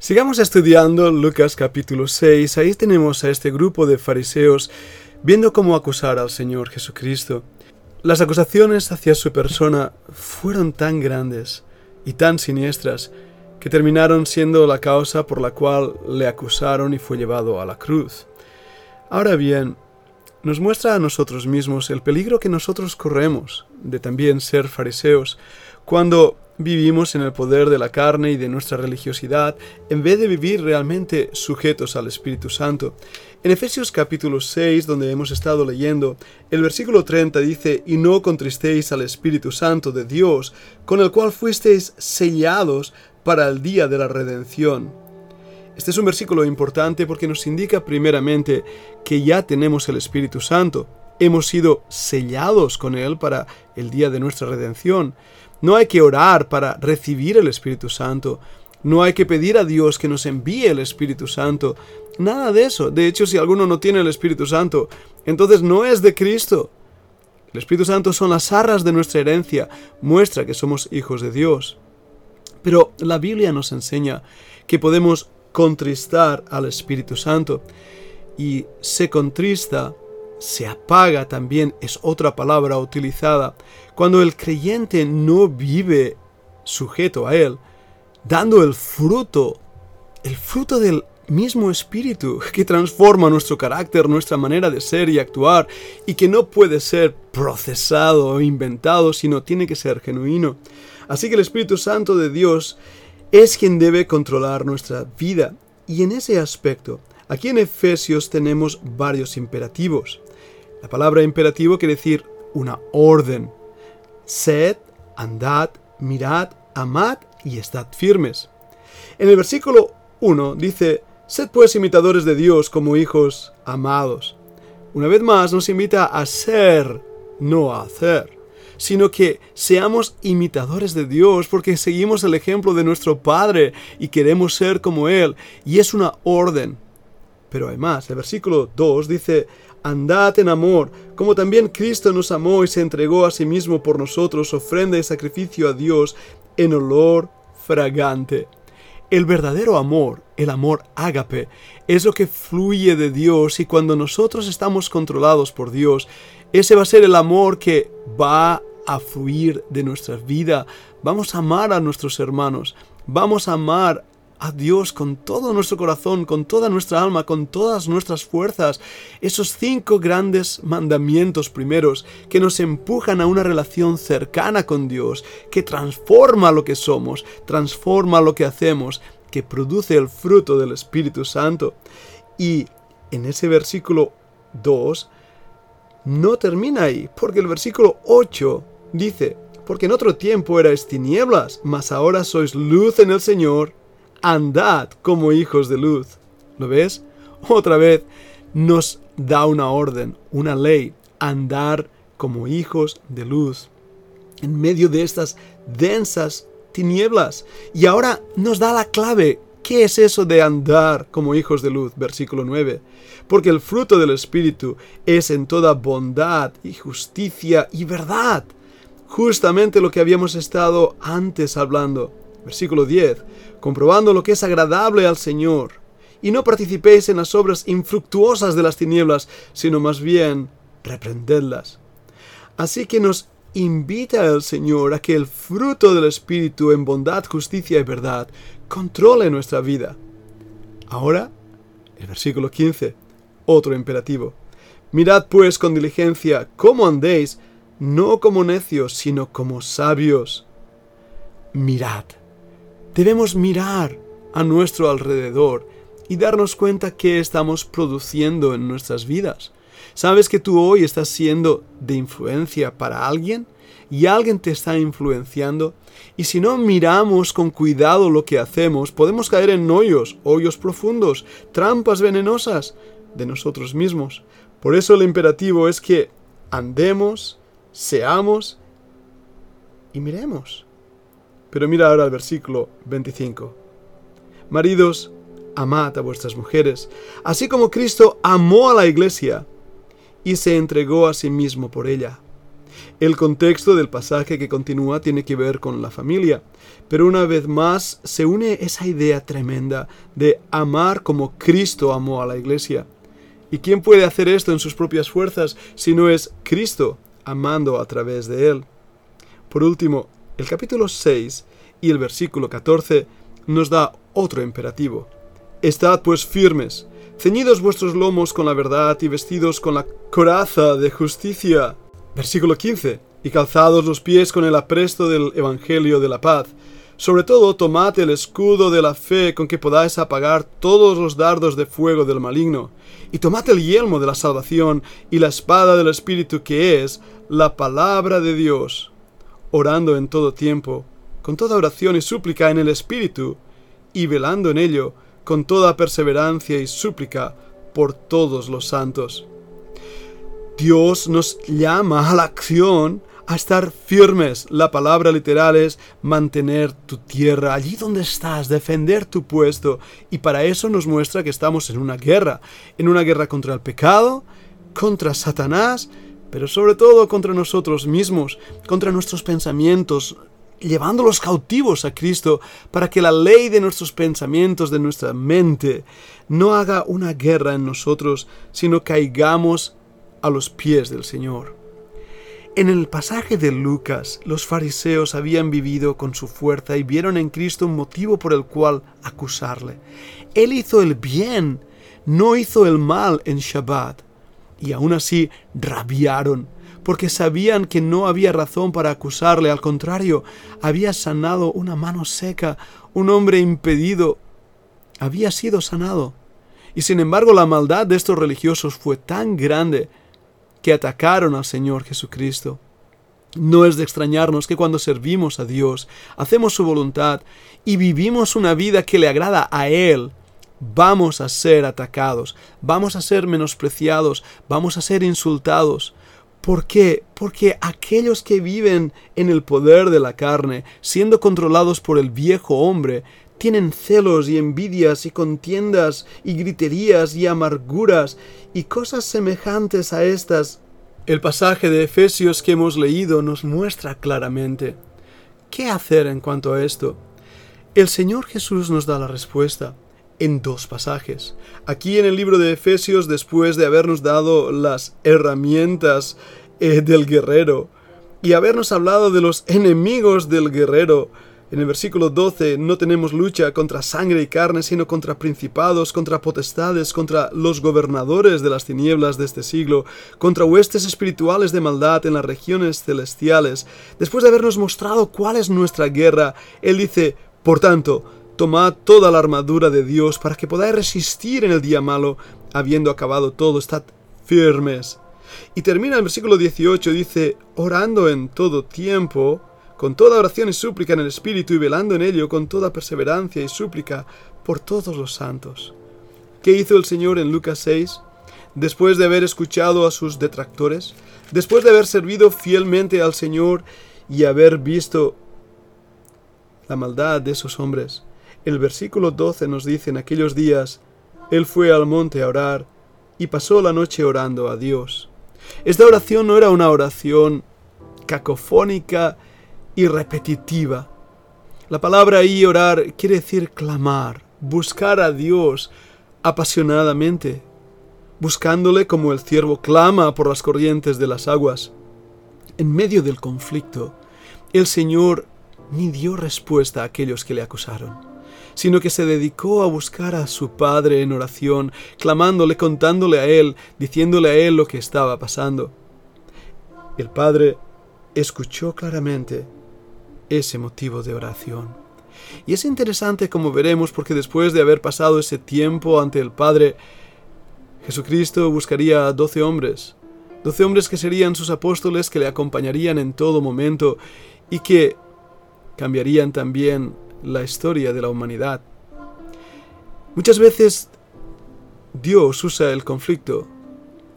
Sigamos estudiando Lucas capítulo 6. Ahí tenemos a este grupo de fariseos viendo cómo acusar al Señor Jesucristo. Las acusaciones hacia su persona fueron tan grandes y tan siniestras que terminaron siendo la causa por la cual le acusaron y fue llevado a la cruz. Ahora bien, nos muestra a nosotros mismos el peligro que nosotros corremos de también ser fariseos cuando vivimos en el poder de la carne y de nuestra religiosidad en vez de vivir realmente sujetos al Espíritu Santo. En Efesios capítulo 6, donde hemos estado leyendo, el versículo 30 dice, y no contristéis al Espíritu Santo de Dios, con el cual fuisteis sellados para el día de la redención. Este es un versículo importante porque nos indica primeramente que ya tenemos el Espíritu Santo, hemos sido sellados con Él para el día de nuestra redención. No hay que orar para recibir el Espíritu Santo. No hay que pedir a Dios que nos envíe el Espíritu Santo. Nada de eso. De hecho, si alguno no tiene el Espíritu Santo, entonces no es de Cristo. El Espíritu Santo son las arras de nuestra herencia, muestra que somos hijos de Dios. Pero la Biblia nos enseña que podemos contristar al Espíritu Santo y se contrista se apaga también es otra palabra utilizada cuando el creyente no vive sujeto a él, dando el fruto, el fruto del mismo espíritu que transforma nuestro carácter, nuestra manera de ser y actuar, y que no puede ser procesado o inventado, sino tiene que ser genuino. Así que el Espíritu Santo de Dios es quien debe controlar nuestra vida. Y en ese aspecto, aquí en Efesios tenemos varios imperativos. La palabra imperativo quiere decir una orden. Sed, andad, mirad, amad y estad firmes. En el versículo 1 dice, Sed pues imitadores de Dios como hijos amados. Una vez más nos invita a ser, no a hacer, sino que seamos imitadores de Dios porque seguimos el ejemplo de nuestro Padre y queremos ser como Él, y es una orden. Pero además, el versículo 2 dice, Andad en amor, como también Cristo nos amó y se entregó a sí mismo por nosotros, ofrenda y sacrificio a Dios en olor fragante. El verdadero amor, el amor ágape, es lo que fluye de Dios y cuando nosotros estamos controlados por Dios, ese va a ser el amor que va a fluir de nuestra vida. Vamos a amar a nuestros hermanos, vamos a amar a Dios con todo nuestro corazón, con toda nuestra alma, con todas nuestras fuerzas. Esos cinco grandes mandamientos primeros que nos empujan a una relación cercana con Dios, que transforma lo que somos, transforma lo que hacemos, que produce el fruto del Espíritu Santo. Y en ese versículo 2 no termina ahí, porque el versículo 8 dice, porque en otro tiempo erais tinieblas, mas ahora sois luz en el Señor andad como hijos de luz. ¿Lo ves? Otra vez nos da una orden, una ley, andar como hijos de luz en medio de estas densas tinieblas. Y ahora nos da la clave. ¿Qué es eso de andar como hijos de luz? Versículo 9. Porque el fruto del Espíritu es en toda bondad y justicia y verdad. Justamente lo que habíamos estado antes hablando. Versículo 10 comprobando lo que es agradable al Señor, y no participéis en las obras infructuosas de las tinieblas, sino más bien reprendedlas. Así que nos invita el Señor a que el fruto del Espíritu en bondad, justicia y verdad controle nuestra vida. Ahora, el versículo 15, otro imperativo. Mirad pues con diligencia cómo andéis, no como necios, sino como sabios. Mirad. Debemos mirar a nuestro alrededor y darnos cuenta qué estamos produciendo en nuestras vidas. ¿Sabes que tú hoy estás siendo de influencia para alguien? y alguien te está influenciando. Y si no miramos con cuidado lo que hacemos, podemos caer en hoyos, hoyos profundos, trampas venenosas de nosotros mismos. Por eso el imperativo es que andemos, seamos y miremos. Pero mira ahora el versículo 25. Maridos, amad a vuestras mujeres, así como Cristo amó a la iglesia y se entregó a sí mismo por ella. El contexto del pasaje que continúa tiene que ver con la familia, pero una vez más se une esa idea tremenda de amar como Cristo amó a la iglesia. ¿Y quién puede hacer esto en sus propias fuerzas si no es Cristo amando a través de él? Por último, el capítulo 6 y el versículo 14 nos da otro imperativo. Estad pues firmes, ceñidos vuestros lomos con la verdad y vestidos con la coraza de justicia. Versículo 15. Y calzados los pies con el apresto del Evangelio de la paz. Sobre todo tomad el escudo de la fe con que podáis apagar todos los dardos de fuego del maligno. Y tomad el yelmo de la salvación y la espada del Espíritu que es la palabra de Dios. Orando en todo tiempo, con toda oración y súplica en el Espíritu, y velando en ello, con toda perseverancia y súplica por todos los santos. Dios nos llama a la acción, a estar firmes. La palabra literal es mantener tu tierra allí donde estás, defender tu puesto. Y para eso nos muestra que estamos en una guerra, en una guerra contra el pecado, contra Satanás, pero sobre todo contra nosotros mismos, contra nuestros pensamientos, llevándolos cautivos a Cristo para que la ley de nuestros pensamientos, de nuestra mente, no haga una guerra en nosotros, sino caigamos a los pies del Señor. En el pasaje de Lucas, los fariseos habían vivido con su fuerza y vieron en Cristo un motivo por el cual acusarle. Él hizo el bien, no hizo el mal en Shabbat. Y aún así rabiaron porque sabían que no había razón para acusarle, al contrario, había sanado una mano seca, un hombre impedido, había sido sanado. Y sin embargo la maldad de estos religiosos fue tan grande que atacaron al Señor Jesucristo. No es de extrañarnos que cuando servimos a Dios, hacemos su voluntad y vivimos una vida que le agrada a Él, vamos a ser atacados, vamos a ser menospreciados, vamos a ser insultados, ¿Por qué? Porque aquellos que viven en el poder de la carne, siendo controlados por el viejo hombre, tienen celos y envidias y contiendas y griterías y amarguras y cosas semejantes a estas. El pasaje de Efesios que hemos leído nos muestra claramente. ¿Qué hacer en cuanto a esto? El Señor Jesús nos da la respuesta en dos pasajes. Aquí en el libro de Efesios, después de habernos dado las herramientas eh, del guerrero y habernos hablado de los enemigos del guerrero, en el versículo 12 no tenemos lucha contra sangre y carne, sino contra principados, contra potestades, contra los gobernadores de las tinieblas de este siglo, contra huestes espirituales de maldad en las regiones celestiales. Después de habernos mostrado cuál es nuestra guerra, Él dice, por tanto, Tomad toda la armadura de Dios para que podáis resistir en el día malo, habiendo acabado todo, estad firmes. Y termina el versículo 18, dice, orando en todo tiempo, con toda oración y súplica en el Espíritu y velando en ello con toda perseverancia y súplica por todos los santos. ¿Qué hizo el Señor en Lucas 6? Después de haber escuchado a sus detractores, después de haber servido fielmente al Señor y haber visto la maldad de esos hombres, el versículo 12 nos dice en aquellos días, Él fue al monte a orar y pasó la noche orando a Dios. Esta oración no era una oración cacofónica y repetitiva. La palabra ahí orar quiere decir clamar, buscar a Dios apasionadamente, buscándole como el ciervo clama por las corrientes de las aguas. En medio del conflicto, el Señor ni dio respuesta a aquellos que le acusaron sino que se dedicó a buscar a su Padre en oración, clamándole, contándole a Él, diciéndole a Él lo que estaba pasando. El Padre escuchó claramente ese motivo de oración. Y es interesante como veremos porque después de haber pasado ese tiempo ante el Padre, Jesucristo buscaría a doce hombres, doce hombres que serían sus apóstoles que le acompañarían en todo momento y que cambiarían también la historia de la humanidad. Muchas veces Dios usa el conflicto,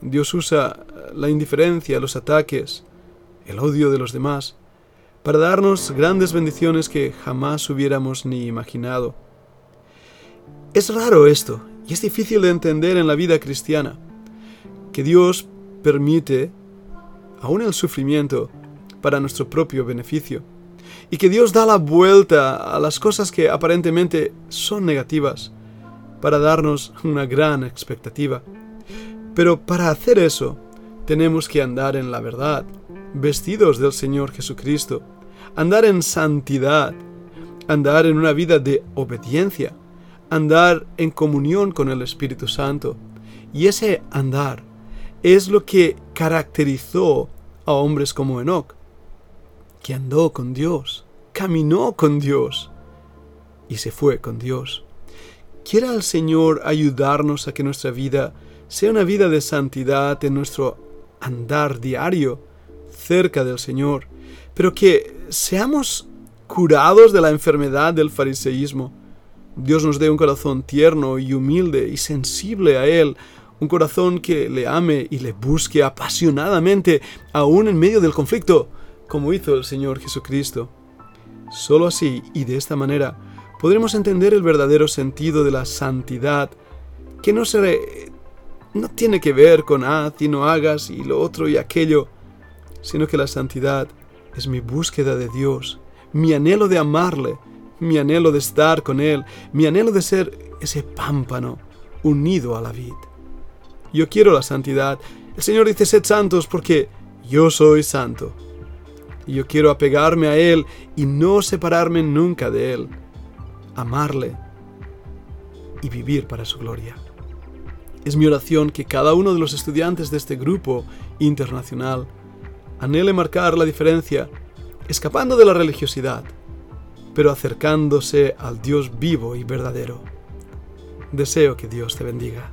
Dios usa la indiferencia, los ataques, el odio de los demás, para darnos grandes bendiciones que jamás hubiéramos ni imaginado. Es raro esto, y es difícil de entender en la vida cristiana, que Dios permite aún el sufrimiento, para nuestro propio beneficio. Y que Dios da la vuelta a las cosas que aparentemente son negativas para darnos una gran expectativa. Pero para hacer eso, tenemos que andar en la verdad, vestidos del Señor Jesucristo, andar en santidad, andar en una vida de obediencia, andar en comunión con el Espíritu Santo. Y ese andar es lo que caracterizó a hombres como Enoch, que andó con Dios, caminó con Dios y se fue con Dios. Quiera el Señor ayudarnos a que nuestra vida sea una vida de santidad en nuestro andar diario cerca del Señor, pero que seamos curados de la enfermedad del fariseísmo. Dios nos dé un corazón tierno y humilde y sensible a Él, un corazón que le ame y le busque apasionadamente, aún en medio del conflicto, como hizo el Señor Jesucristo. Solo así y de esta manera podremos entender el verdadero sentido de la santidad, que no, se, no tiene que ver con haz y no hagas y lo otro y aquello, sino que la santidad es mi búsqueda de Dios, mi anhelo de amarle, mi anhelo de estar con Él, mi anhelo de ser ese pámpano unido a la vid. Yo quiero la santidad. El Señor dice, sed santos porque yo soy santo y yo quiero apegarme a Él y no separarme nunca de Él, amarle y vivir para su gloria. Es mi oración que cada uno de los estudiantes de este grupo internacional anhele marcar la diferencia, escapando de la religiosidad, pero acercándose al Dios vivo y verdadero. Deseo que Dios te bendiga.